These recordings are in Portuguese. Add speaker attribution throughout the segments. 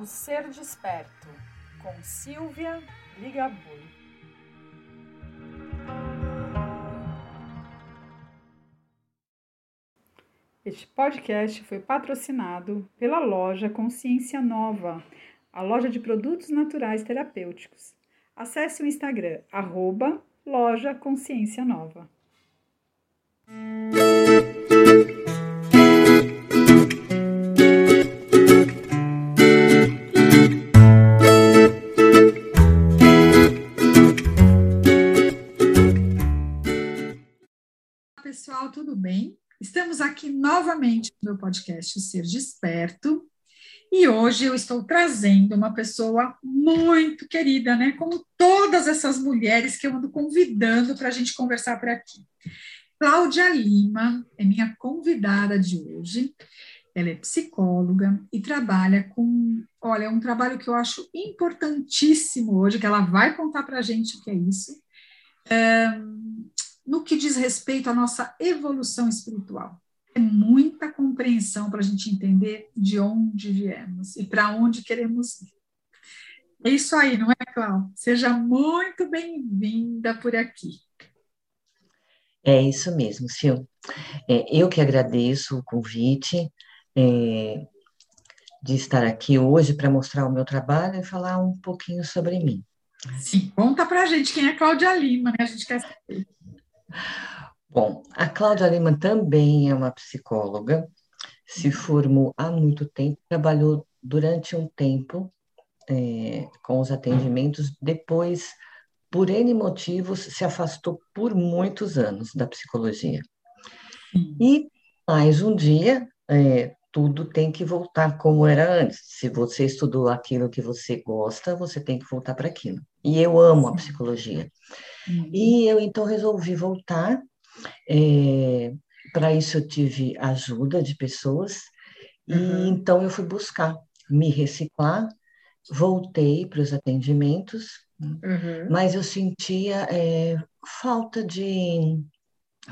Speaker 1: O Ser Desperto, com Silvia Ligabui. Este podcast foi patrocinado pela loja Consciência Nova, a loja de produtos naturais terapêuticos. Acesse o Instagram, arroba loja Consciência Nova. Novamente no meu podcast Ser Desperto e hoje eu estou trazendo uma pessoa muito querida, né? Como todas essas mulheres que eu ando convidando para a gente conversar por aqui. Cláudia Lima é minha convidada de hoje. Ela é psicóloga e trabalha com, olha, um trabalho que eu acho importantíssimo hoje, que ela vai contar para a gente o que é isso. Um, no que diz respeito à nossa evolução espiritual. É muita compreensão para a gente entender de onde viemos e para onde queremos ir. É isso aí, não é, Cláudia? Seja muito bem-vinda por aqui.
Speaker 2: É isso mesmo, Sil. É, eu que agradeço o convite é, de estar aqui hoje para mostrar o meu trabalho e falar um pouquinho sobre mim.
Speaker 1: Sim, conta para a gente quem é Cláudia Lima, né? A gente quer saber.
Speaker 2: Bom, a Cláudia Lima também é uma psicóloga, se formou há muito tempo, trabalhou durante um tempo é, com os atendimentos, depois, por N motivos, se afastou por muitos anos da psicologia. E mais um dia, é, tudo tem que voltar como era antes. Se você estudou aquilo que você gosta, você tem que voltar para aquilo. E eu amo a psicologia. Uhum. E eu então resolvi voltar. É, para isso eu tive ajuda de pessoas. Uhum. E então eu fui buscar me reciclar, voltei para os atendimentos, uhum. mas eu sentia é, falta de,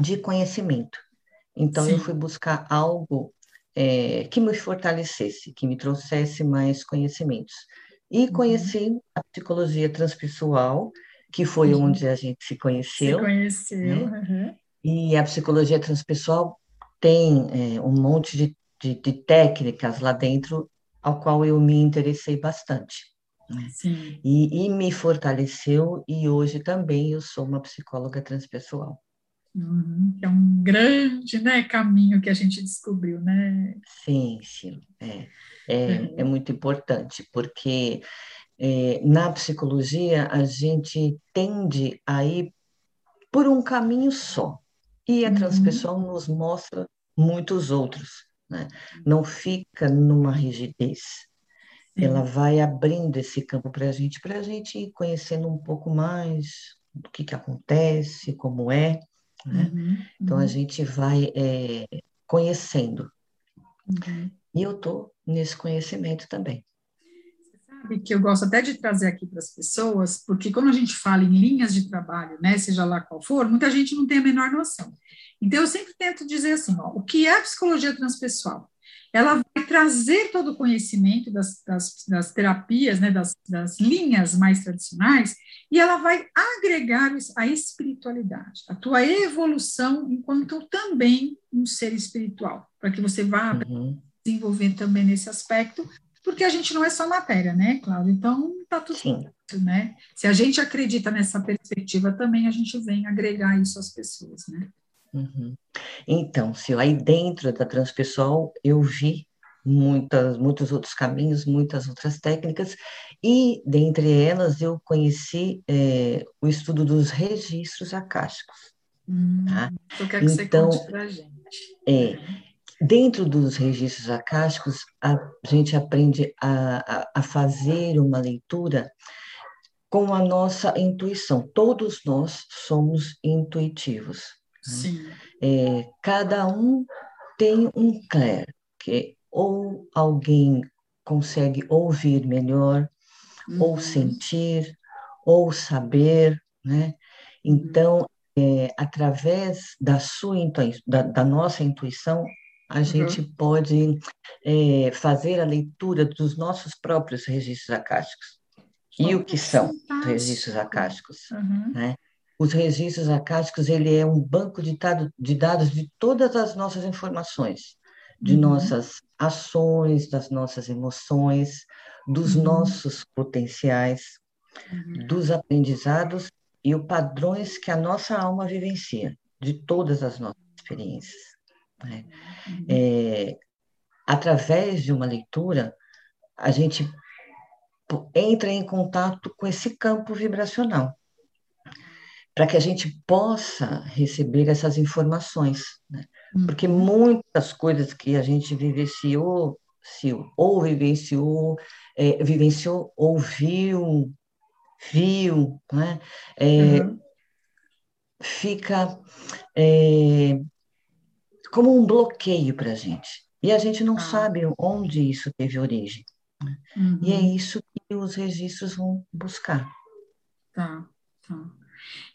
Speaker 2: de conhecimento. Então Sim. eu fui buscar algo é, que me fortalecesse, que me trouxesse mais conhecimentos. E uhum. conheci a psicologia transpessoal, que foi uhum. onde a gente se conheceu.
Speaker 1: Se conheceu, né? uhum.
Speaker 2: E a psicologia transpessoal tem é, um monte de, de, de, técnicas lá dentro, ao qual eu me interessei bastante. Né? E, e me fortaleceu, e hoje também eu sou uma psicóloga transpessoal.
Speaker 1: Uhum, é um grande né, caminho que a gente descobriu, né?
Speaker 2: Sim, sim, é, é, uhum. é muito importante, porque é, na psicologia a gente tende a ir por um caminho só, e a uhum. transpessoal nos mostra muitos outros, né? não fica numa rigidez. Ela vai abrindo esse campo para a gente, para a gente ir conhecendo um pouco mais do que, que acontece, como é. Né? Uhum, então a uhum. gente vai é, conhecendo. Uhum. E eu estou nesse conhecimento também.
Speaker 1: Sabe que eu gosto até de trazer aqui para as pessoas, porque quando a gente fala em linhas de trabalho, né, seja lá qual for, muita gente não tem a menor noção. Então eu sempre tento dizer assim, ó, o que é a psicologia transpessoal? ela vai trazer todo o conhecimento das, das, das terapias, né, das, das, linhas mais tradicionais, e ela vai agregar a espiritualidade, a tua evolução enquanto também um ser espiritual, para que você vá uhum. desenvolver também nesse aspecto, porque a gente não é só matéria, né, Cláudia? Então, tá tudo certo, né? Se a gente acredita nessa perspectiva, também a gente vem agregar isso às pessoas, né?
Speaker 2: Uhum. Então, se aí dentro da transpessoal eu vi muitas, muitos outros caminhos, muitas outras técnicas, e dentre elas eu conheci é, o estudo dos registros acásticos.
Speaker 1: Hum, tá? Eu quero que então, você conte para a gente.
Speaker 2: É, dentro dos registros acásticos, a gente aprende a, a, a fazer uma leitura com a nossa intuição. Todos nós somos intuitivos.
Speaker 1: Né? Sim.
Speaker 2: É, cada um tem um clair, que ou alguém consegue ouvir melhor, uhum. ou sentir, ou saber, né? Então, é, através da sua da, da nossa intuição, a uhum. gente pode é, fazer a leitura dos nossos próprios registros acásticos. E o que são os registros acásticos? Uhum. Né? Os registros acásticos, ele é um banco de, de dados de todas as nossas informações, de uhum. nossas ações, das nossas emoções, dos uhum. nossos potenciais, uhum. dos aprendizados e os padrões que a nossa alma vivencia, de todas as nossas experiências. Né? Uhum. É, através de uma leitura, a gente entra em contato com esse campo vibracional, para que a gente possa receber essas informações. Né? Porque uhum. muitas coisas que a gente vivenciou, se, ou vivenciou, é, vivenciou, ouviu, viu, né? É, uhum. fica é, como um bloqueio para a gente. E a gente não ah. sabe onde isso teve origem. Uhum. E é uhum. isso que os registros vão buscar.
Speaker 1: Tá, tá.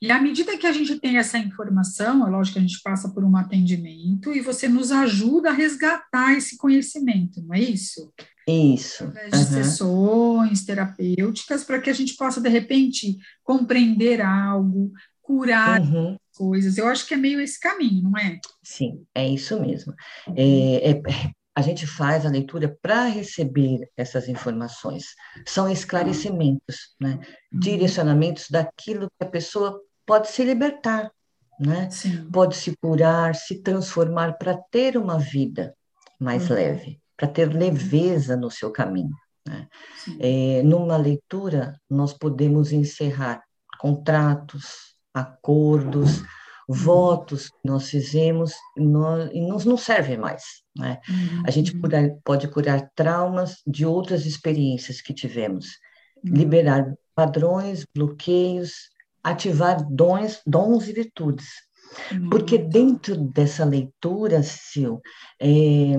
Speaker 1: E à medida que a gente tem essa informação, é lógico que a gente passa por um atendimento e você nos ajuda a resgatar esse conhecimento, não é isso?
Speaker 2: Isso.
Speaker 1: Através de uhum. sessões terapêuticas, para que a gente possa, de repente, compreender algo, curar uhum. Coisas. Eu acho que é meio esse caminho, não é?
Speaker 2: Sim, é isso mesmo. Uhum. É, é, a gente faz a leitura para receber essas informações. São esclarecimentos, né? Uhum. direcionamentos daquilo que a pessoa pode se libertar, né? pode se curar, se transformar para ter uma vida mais uhum. leve, para ter leveza no seu caminho. Né? É, numa leitura, nós podemos encerrar contratos, acordos, votos que nós fizemos nós, e não nos servem mais. Né? Uhum. A gente uhum. pode curar traumas de outras experiências que tivemos, uhum. liberar padrões, bloqueios, ativar dons, dons e virtudes. Uhum. Porque dentro dessa leitura, Sil, é,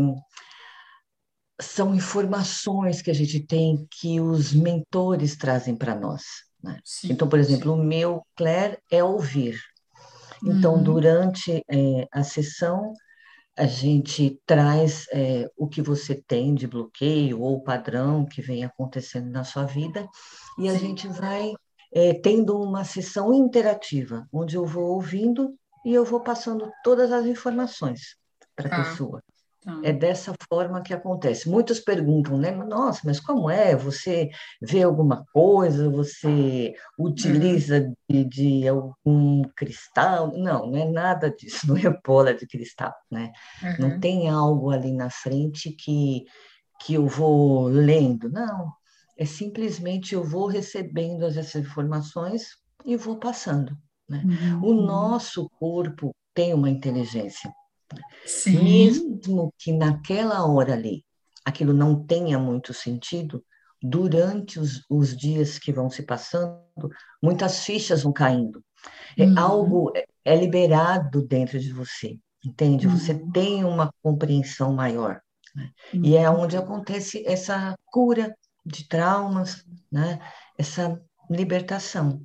Speaker 2: são informações que a gente tem que os mentores trazem para nós. Né? Sim, então, por exemplo, sim. o meu Claire é ouvir. Então, uhum. durante é, a sessão, a gente traz é, o que você tem de bloqueio ou padrão que vem acontecendo na sua vida e a gente vai é, tendo uma sessão interativa, onde eu vou ouvindo e eu vou passando todas as informações para a ah. pessoa. Tá. É dessa forma que acontece. Muitos perguntam, né? Nossa, mas como é? Você vê alguma coisa? Você utiliza uhum. de, de, algum cristal? Não, não é nada disso, não é bola de cristal, né? Uhum. Não tem algo ali na frente que, que eu vou lendo, não. É simplesmente eu vou recebendo essas informações e vou passando. Né? Uhum. O nosso corpo tem uma inteligência Sim. Mesmo que naquela hora ali aquilo não tenha muito sentido, durante os, os dias que vão se passando, muitas fichas vão caindo. É uhum. algo é, é liberado dentro de você, entende? Uhum. Você tem uma compreensão maior. Né? Uhum. E é uhum. onde acontece essa cura de traumas, né? Essa libertação.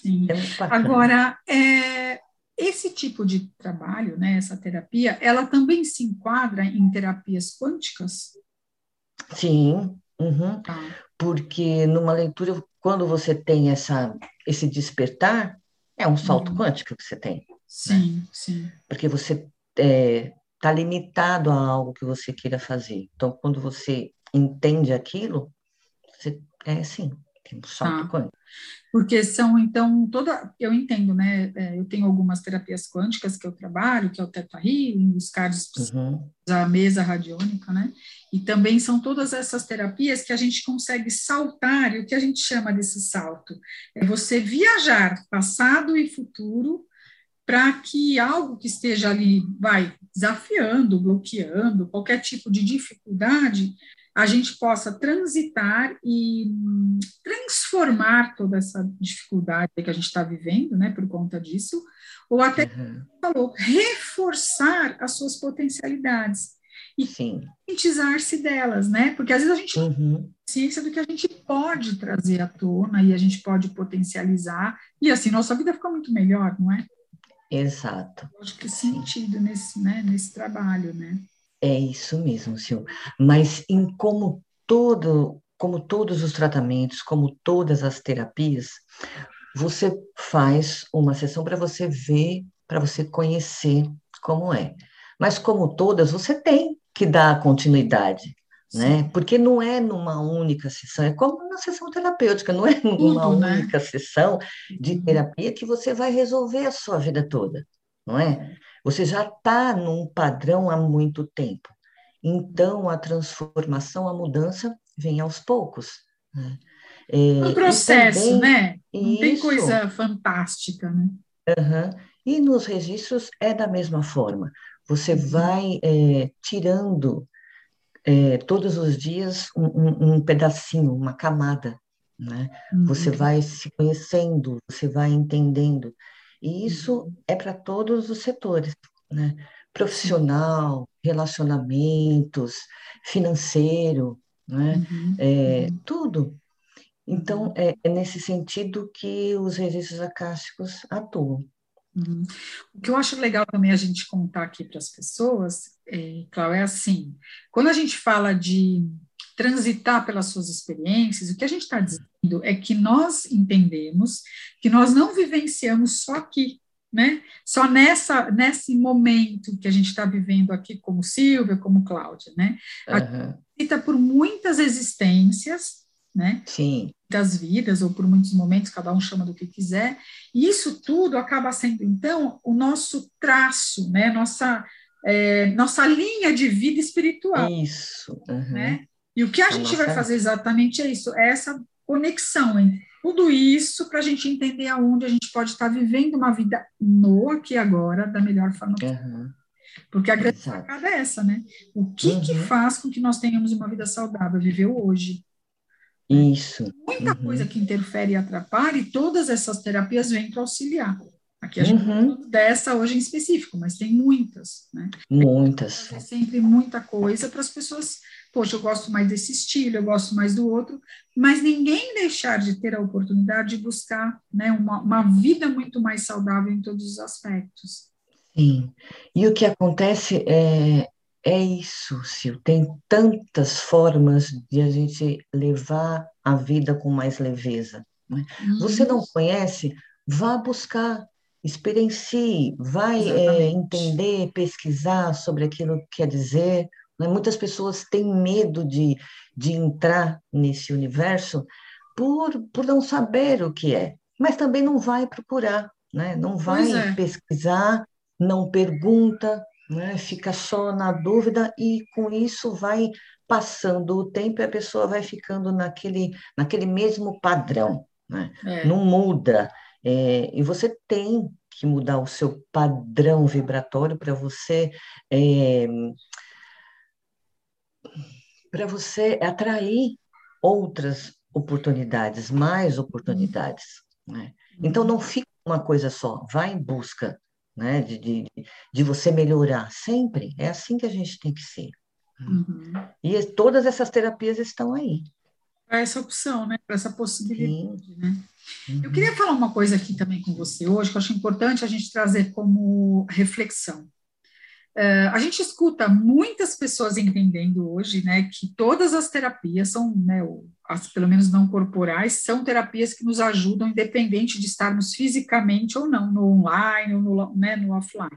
Speaker 1: Sim. É Agora, é, esse tipo de trabalho, né, essa terapia, ela também se enquadra em terapias quânticas?
Speaker 2: Sim, uhum. ah. porque numa leitura, quando você tem essa, esse despertar, é um salto uhum. quântico que você tem. Né?
Speaker 1: Sim, né? sim.
Speaker 2: Porque você está é, tá limitado a algo que você queira fazer. Então, quando você entende aquilo, você, é assim, tem um salto ah. quântico
Speaker 1: porque são, então, toda, eu entendo, né, é, eu tenho algumas terapias quânticas que eu trabalho, que é o Theta Healing, os cards, uhum. a mesa radiônica, né, e também são todas essas terapias que a gente consegue saltar, e o que a gente chama desse salto? É você viajar passado e futuro para que algo que esteja ali, vai, desafiando, bloqueando, qualquer tipo de dificuldade, a gente possa transitar e transformar toda essa dificuldade que a gente está vivendo, né, por conta disso, ou até, uhum. falou, reforçar as suas potencialidades e conscientizar-se delas, né, porque às vezes a gente uhum. ciência do que a gente pode trazer à tona e a gente pode potencializar, e assim nossa vida fica muito melhor, não é?
Speaker 2: Exato.
Speaker 1: Eu acho que sentido nesse, né, nesse trabalho, né?
Speaker 2: É isso mesmo, Sil. Mas em como todo, como todos os tratamentos, como todas as terapias, você faz uma sessão para você ver, para você conhecer como é. Mas como todas, você tem que dar continuidade, né? Porque não é numa única sessão, é como uma sessão terapêutica, não é numa né? única sessão de uhum. terapia que você vai resolver a sua vida toda, não é? Você já está num padrão há muito tempo. Então, a transformação, a mudança vem aos poucos. Né?
Speaker 1: É, um processo, também, né? Não isso, tem coisa fantástica, né?
Speaker 2: Uhum. E nos registros é da mesma forma. Você uhum. vai é, tirando é, todos os dias um, um, um, pedacinho, uma camada, né? Uhum. Você vai se conhecendo, você vai entendendo. E isso uhum. é para todos os setores, né? Profissional, relacionamentos, financeiro, né? Uhum. É, uhum. tudo. Então, uhum. é, é nesse sentido que os registros acásticos atuam.
Speaker 1: Uhum. O que eu acho legal também a gente contar aqui para as pessoas, é, Cláudio, é assim: quando a gente fala de transitar pelas suas experiências, o que a gente está dizendo é que nós entendemos que nós não vivenciamos só aqui, né? Só nessa nesse momento que a gente está vivendo aqui, como Silvia, como Cláudia, né? A uhum. gente por muitas existências, né?
Speaker 2: Sim
Speaker 1: das vidas, ou por muitos momentos, cada um chama do que quiser, e isso tudo acaba sendo, então, o nosso traço, né? nossa, é, nossa linha de vida espiritual.
Speaker 2: Isso.
Speaker 1: Uhum. Né? E o que a, a gente nossa... vai fazer exatamente é isso, é essa conexão entre tudo isso para a gente entender aonde a gente pode estar vivendo uma vida no aqui agora da melhor forma
Speaker 2: Uhum.
Speaker 1: Porque a grande sacada é essa, né? O que, uhum. que faz com que nós tenhamos uma vida saudável? Viver hoje.
Speaker 2: Isso.
Speaker 1: Muita uhum. coisa que interfere e atrapalha, e todas essas terapias vêm para auxiliar. Aqui a gente uhum. Tá dessa hoje em específico, mas tem muitas, né?
Speaker 2: Muitas.
Speaker 1: É sempre muita coisa para as pessoas. Poxa, eu gosto mais desse estilo, eu gosto mais do outro, mas ninguém deixar de ter a oportunidade de buscar né, uma, uma vida muito mais saudável em todos os aspectos.
Speaker 2: Sim. E o que acontece é, é isso, Sil. Tem tantas formas de a gente levar a vida com mais leveza. Né? Você não conhece? Vá buscar, experiencie, vai é, entender, pesquisar sobre aquilo que quer dizer. Né? Muitas pessoas têm medo de, de entrar nesse universo por, por não saber o que é, mas também não vai procurar, né? não vai é. pesquisar, não pergunta, né? fica só na dúvida e com isso vai passando o tempo e a pessoa vai ficando naquele, naquele mesmo padrão, né? É. não muda. É, e você tem que mudar o seu padrão vibratório para você é, para você atrair outras oportunidades, mais oportunidades. Né? Então não fica uma coisa só, vai em busca né? De, de, de você melhorar sempre. É assim que a gente tem que ser. Uhum. E todas essas terapias estão aí.
Speaker 1: Para essa opção, né? Para essa possibilidade, Sim. né? Uhum. Eu queria falar uma coisa aqui também com você hoje, que eu acho importante a gente trazer como reflexão. Uh, a gente escuta muitas pessoas entendendo hoje, né, que todas as terapias são, né, as, pelo menos não corporais, são terapias que nos ajudam, independente de estarmos fisicamente ou não, no online ou no, né, no offline.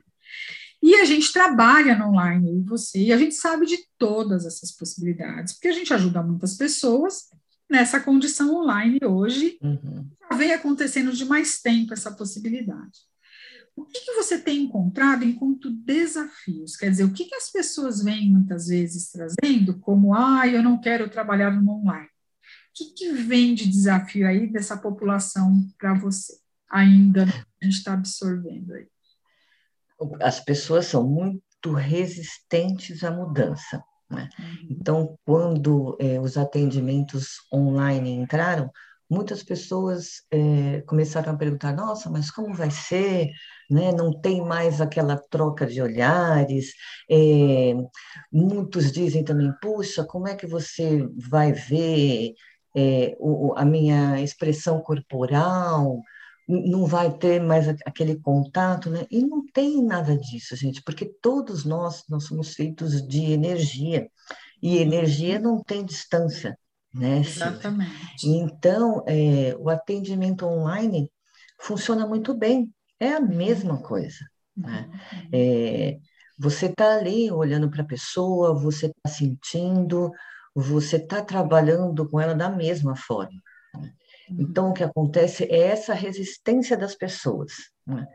Speaker 1: E a gente trabalha no online, eu e você, e a gente sabe de todas essas possibilidades, porque a gente ajuda muitas pessoas nessa condição online hoje, uhum. já vem acontecendo de mais tempo essa possibilidade. O que, que, você tem encontrado enquanto desafios? Quer dizer, o que, que as pessoas vêm muitas vezes trazendo como, ah, eu não quero trabalhar no online? O que, que vem de desafio aí dessa população para você? Ainda a gente está absorvendo aí.
Speaker 2: As pessoas são muito resistentes à mudança. Né? Uhum. Então, quando é, os atendimentos online entraram, muitas pessoas é, começaram a perguntar: nossa, mas como vai ser? Né? Não tem mais aquela troca de olhares. É, muitos dizem também: puxa, como é que você vai ver é, o, a minha expressão corporal? Não vai ter mais aquele contato, né? E não tem nada disso, gente, porque todos nós, nós somos feitos de energia, e energia não tem distância, né?
Speaker 1: Exatamente.
Speaker 2: Então, é, o atendimento online funciona muito bem, é a mesma coisa, né? Uhum. É, você está ali olhando para a pessoa, você está sentindo, você está trabalhando com ela da mesma forma. Então, o que acontece é essa resistência das pessoas. Né?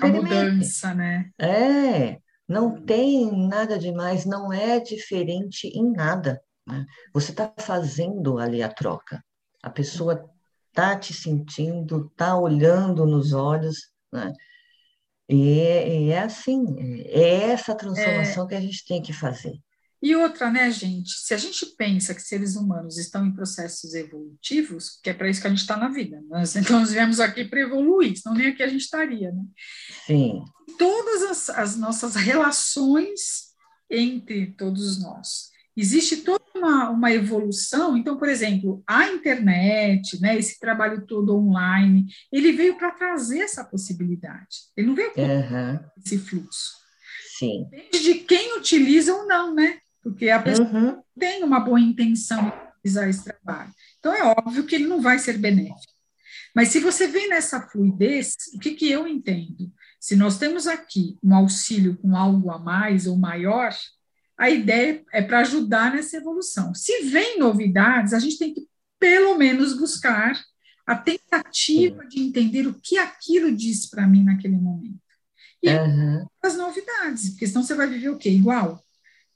Speaker 1: A mudança, né?
Speaker 2: É, não tem nada demais, não é diferente em nada. Né? Você está fazendo ali a troca. A pessoa está te sentindo, está olhando nos olhos, né? E é, e é assim, é essa transformação é... que a gente tem que fazer.
Speaker 1: E outra, né, gente? Se a gente pensa que seres humanos estão em processos evolutivos, que é para isso que a gente está na vida, nós, então nós viemos aqui para evoluir, senão nem aqui a gente estaria, né?
Speaker 2: Sim.
Speaker 1: Todas as, as nossas relações entre todos nós. Existe toda uma, uma evolução. Então, por exemplo, a internet, né, esse trabalho todo online, ele veio para trazer essa possibilidade. Ele não veio para
Speaker 2: uhum.
Speaker 1: esse fluxo.
Speaker 2: Sim.
Speaker 1: Depende de quem utiliza ou não, né? Porque a pessoa uhum. tem uma boa intenção de realizar esse trabalho. Então, é óbvio que ele não vai ser benéfico. Mas se você vem nessa fluidez, o que, que eu entendo? Se nós temos aqui um auxílio com algo a mais ou maior, a ideia é para ajudar nessa evolução. Se vem novidades, a gente tem que, pelo menos, buscar a tentativa de entender o que aquilo diz para mim naquele momento. E uhum. as novidades, porque senão você vai viver o quê? Igual.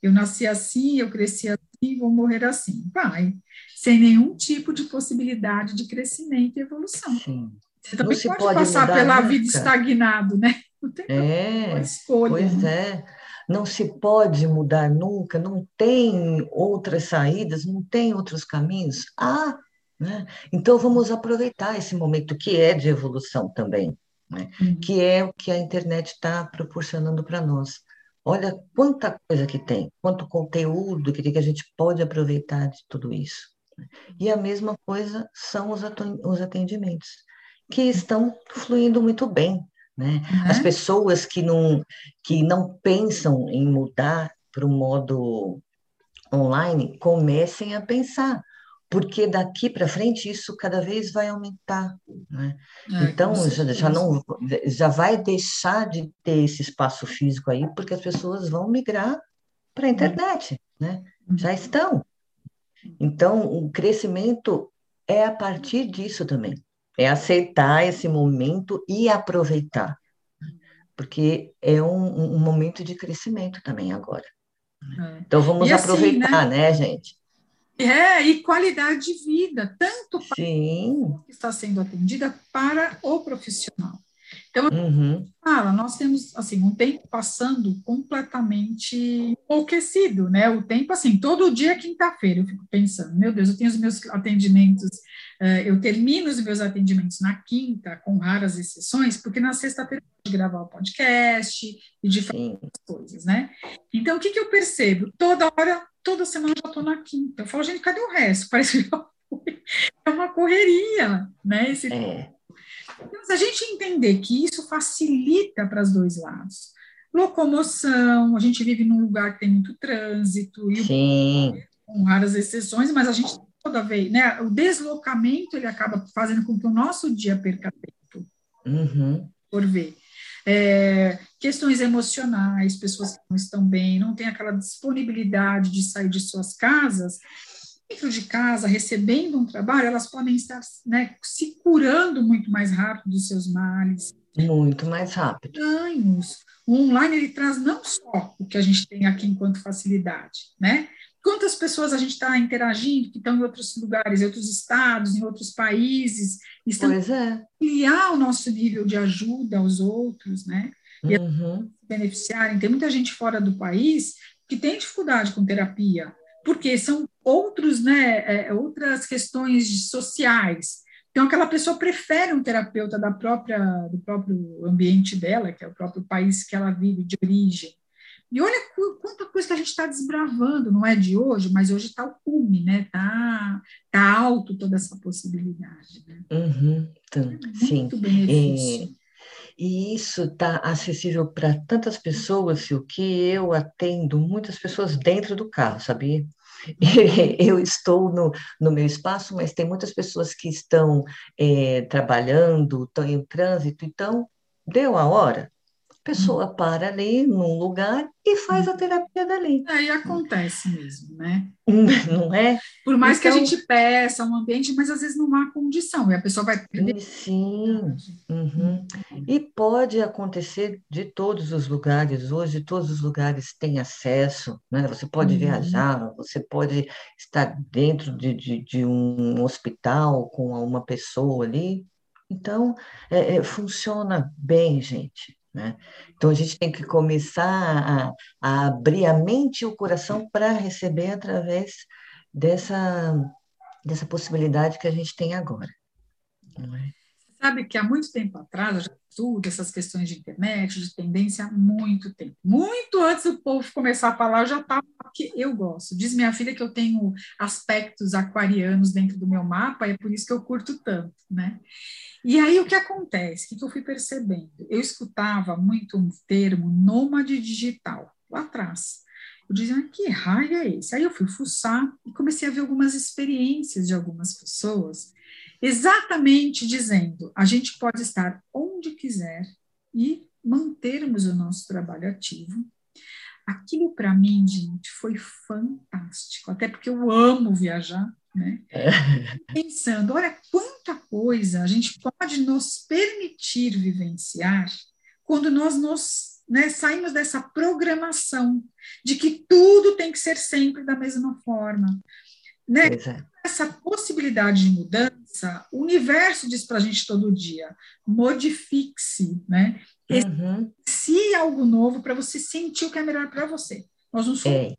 Speaker 1: Eu nasci assim, eu cresci assim, vou morrer assim. Vai, sem nenhum tipo de possibilidade de crescimento e evolução.
Speaker 2: Sim.
Speaker 1: Você também pode, pode, passar pela nunca. vida estagnado, né?
Speaker 2: Não tem é, escolha. Pois né? é. Não se pode mudar nunca, não tem outras saídas, não tem outros caminhos. Ah, né? Então vamos aproveitar esse momento que é de evolução também, né? Uhum. que é o que a internet está proporcionando para nós. Olha quanta coisa que tem, quanto conteúdo que, que a gente pode aproveitar de tudo isso. E a mesma coisa são os atendimentos, que estão fluindo muito bem. Né? Uhum. As pessoas que não, que não pensam em mudar para o modo online comecem a pensar porque daqui para frente isso cada vez vai aumentar. Né? É, então, já, já, não, já vai deixar de ter esse espaço físico aí, porque as pessoas vão migrar para a internet, né? Uhum. já estão. Então, o crescimento é a partir disso também, é aceitar esse momento e aproveitar, porque é um, um momento de crescimento também agora. É. Então, vamos assim, aproveitar, né? né, gente?
Speaker 1: É, e qualidade de vida, tanto para
Speaker 2: Sim.
Speaker 1: que está sendo atendida para o profissional. Então,
Speaker 2: uhum.
Speaker 1: fala, nós temos assim um tempo passando completamente enlouquecido, né? O tempo assim, todo dia é quinta-feira, eu fico pensando, meu Deus, eu tenho os meus atendimentos, uh, eu termino os meus atendimentos na quinta, com raras exceções, porque na sexta-feira de gravar o podcast e de fazer as coisas, né? Então, o que, que eu percebo? Toda hora toda semana eu já estou na quinta. Eu falo, gente, cadê o resto? Parece que é uma correria, né? Esse... É. Então, se a gente entender que isso facilita para os dois lados, locomoção, a gente vive num lugar que tem muito trânsito,
Speaker 2: e
Speaker 1: com raras exceções, mas a gente toda vez, né? O deslocamento ele acaba fazendo com que o nosso dia perca tempo.
Speaker 2: Uhum.
Speaker 1: Por ver é, questões emocionais, pessoas que não estão bem, não têm aquela disponibilidade de sair de suas casas, dentro de casa, recebendo um trabalho, elas podem estar né, se curando muito mais rápido dos seus males.
Speaker 2: Muito mais rápido.
Speaker 1: Ganhos. O online ele traz não só o que a gente tem aqui enquanto facilidade, né? Quantas pessoas a gente está interagindo que estão em outros lugares, em outros estados, em outros países, estão
Speaker 2: pois é.
Speaker 1: ampliar o nosso nível de ajuda aos outros, né? E
Speaker 2: uhum.
Speaker 1: beneficiarem. Tem muita gente fora do país que tem dificuldade com terapia, porque são outros, né, é, outras questões sociais. Então, aquela pessoa prefere um terapeuta da própria, do próprio ambiente dela, que é o próprio país que ela vive de origem E olha quanta coisa que a gente está desbravando, não é de hoje, mas hoje está o cume, né? Está tá alto toda essa possibilidade. Né?
Speaker 2: Uhum, então, é muito sim. benefício. E, e isso está acessível para tantas pessoas, o que eu atendo muitas pessoas dentro do carro, sabia? Eu estou no, no meu espaço, mas tem muitas pessoas que estão é, trabalhando, estão em trânsito, então deu a hora, pessoa para ali num lugar e faz a terapia dali.
Speaker 1: Aí acontece mesmo, né?
Speaker 2: Não é?
Speaker 1: Por mais então, que a então gente peça um ambiente, mas às vezes não há condição, e a pessoa vai perder.
Speaker 2: Sim. Uhum. E pode acontecer de todos os lugares. Hoje, todos os lugares têm acesso, né? Você pode uhum. viajar, você pode estar dentro de, de, de um hospital com uma pessoa ali. Então, é, é, funciona bem, gente. Né? Então, a gente tem que começar a, a abrir a mente e o coração para receber através dessa, dessa possibilidade que a gente tem agora.
Speaker 1: É? Sabe que há muito tempo atrás, eu já estudo essas questões de internet, de tendência há muito tempo. Muito antes do povo começar a falar, eu já estava porque eu gosto. Diz minha filha que eu tenho aspectos aquarianos dentro do meu mapa, é por isso que eu curto tanto, né? E aí o que acontece? O que eu fui percebendo? Eu escutava muito um termo nômade digital, lá atrás. Eu dizia, ah, que raio é esse? Aí eu fui fuçar e comecei a ver algumas experiências de algumas pessoas, exatamente dizendo, a gente pode estar onde quiser e mantermos o nosso trabalho ativo. Aquilo para mim, gente, foi fantástico, até porque eu amo viajar, né? É. Pensando, olha quanta coisa a gente pode nos permitir vivenciar quando nós nos né, saímos dessa programação de que tudo tem que ser sempre da mesma forma. Né? É. Essa possibilidade de mudança, o universo diz para a gente todo dia: modifique-se, né? Uhum. Se algo novo para você sentir o que é melhor para você. Nós não somos, é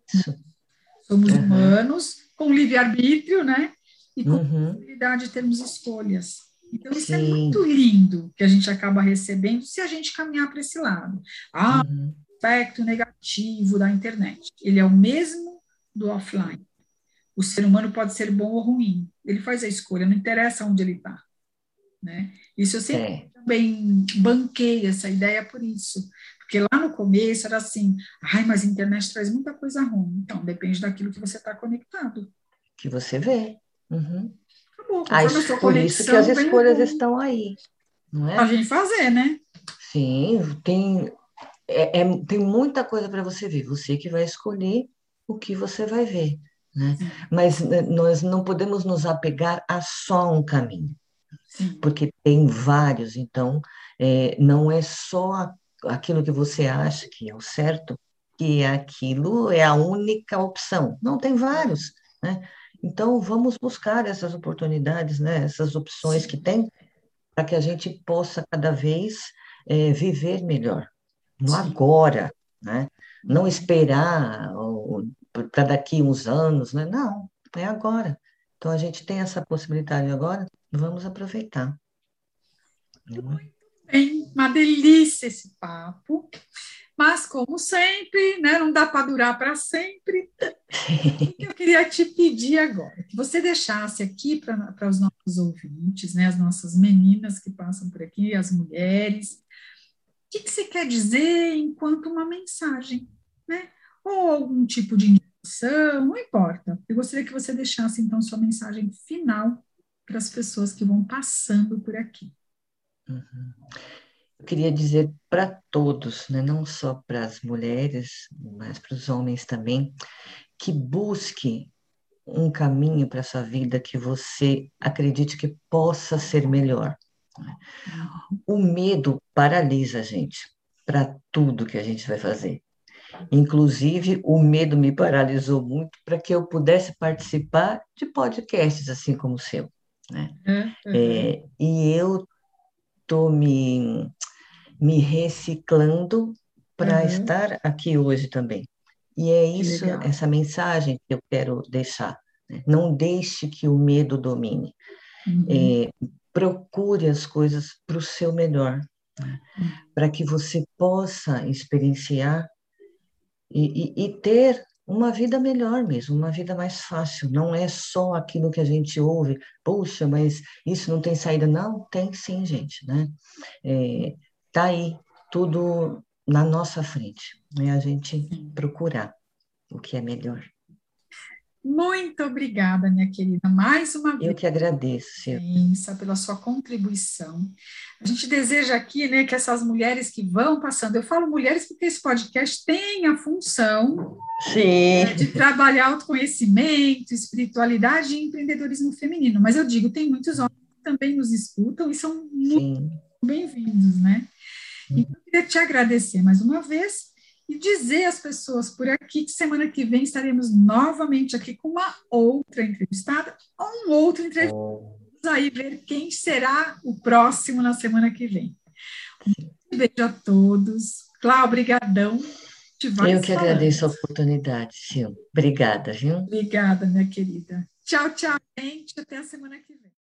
Speaker 1: somos uhum. humanos, com livre-arbítrio, né? E com uhum. possibilidade de termos escolhas. Então, isso é Sim. é muito lindo que a gente acaba recebendo se a gente caminhar para esse lado. Ah, uhum. aspecto negativo da internet. Ele é o mesmo do offline. O ser humano pode ser bom ou ruim. Ele faz a escolha, não interessa onde ele está. Né? Isso eu sempre é. também banquei essa ideia por isso. Porque lá no começo era assim, ai, mas a internet traz muita coisa ruim. Então, depende daquilo que você está conectado.
Speaker 2: Que você vê. Uhum. Acabou. Ah, isso, por isso que as escolhas estão aí. Não é?
Speaker 1: A gente fazer, né?
Speaker 2: Sim, tem, é, é tem muita coisa para você ver. Você que vai escolher o que você vai ver. Né? Mas né, nós não podemos nos apegar a só um caminho, Sim. porque tem vários, então é, não é só aquilo que você acha que é o certo, que aquilo é a única opção. Não, tem vários, né? Então, vamos buscar essas oportunidades, né? essas opções que tem, para que a gente possa cada vez é, viver melhor, no agora, né? Não esperar para daqui uns anos, né? Não, é agora. Então, a gente tem essa possibilidade agora, vamos aproveitar.
Speaker 1: Muito bem, uma delícia esse papo. Mas, como sempre, né, não dá para durar para sempre. eu queria te pedir agora? Que você deixasse aqui para os nossos ouvintes, né, as nossas meninas que passam por aqui, as mulheres, o que, que você quer dizer enquanto uma mensagem, né? Ou algum tipo de indicação, não importa. Eu gostaria que você deixasse, então, sua mensagem final para as pessoas que vão passando por aqui.
Speaker 2: Uhum. Eu queria dizer para todos, né, não só para as mulheres, mas para os homens também, que busque um caminho para a sua vida que você acredite que possa ser melhor. O medo paralisa a gente para tudo que a gente vai fazer. Inclusive, o medo me paralisou muito para que eu pudesse participar de podcasts assim como o seu. Né? Uhum. É, e eu estou me, me reciclando para uhum. estar aqui hoje também. E é isso, essa mensagem que eu quero deixar. Né? Não deixe que o medo domine. Uhum. É, procure as coisas para o seu melhor, né? uhum. para que você possa experienciar e, e, e ter uma vida melhor mesmo, uma vida mais fácil. Não é só aquilo que a gente ouve, puxa, mas isso não tem saída. Não, tem sim, gente, né? É, tá aí tudo na nossa frente, né? A gente procurar o que é melhor.
Speaker 1: Muito obrigada, minha querida, mais uma vez.
Speaker 2: Eu que agradeço,
Speaker 1: Pensa pela sua contribuição. A gente deseja aqui, né, que essas mulheres que vão passando, eu falo mulheres porque esse podcast tem a função
Speaker 2: Sim.
Speaker 1: de trabalhar autoconhecimento, espiritualidade e empreendedorismo feminino. Mas eu digo, tem muitos homens que também nos escutam e são muito bem-vindos, né? Então, eu queria te agradecer mais uma vez e dizer às pessoas por aqui que semana que vem estaremos novamente aqui com uma outra entrevistada ou um outro entrevistado. Oh. Vamos aí ver quem será o próximo na semana que vem. Um beijo a todos. Cláudia, obrigadão.
Speaker 2: Eu que falando. agradeço a oportunidade, Sil. Obrigada, viu?
Speaker 1: Obrigada, minha querida. Tchau, tchau, gente. Até a semana que vem.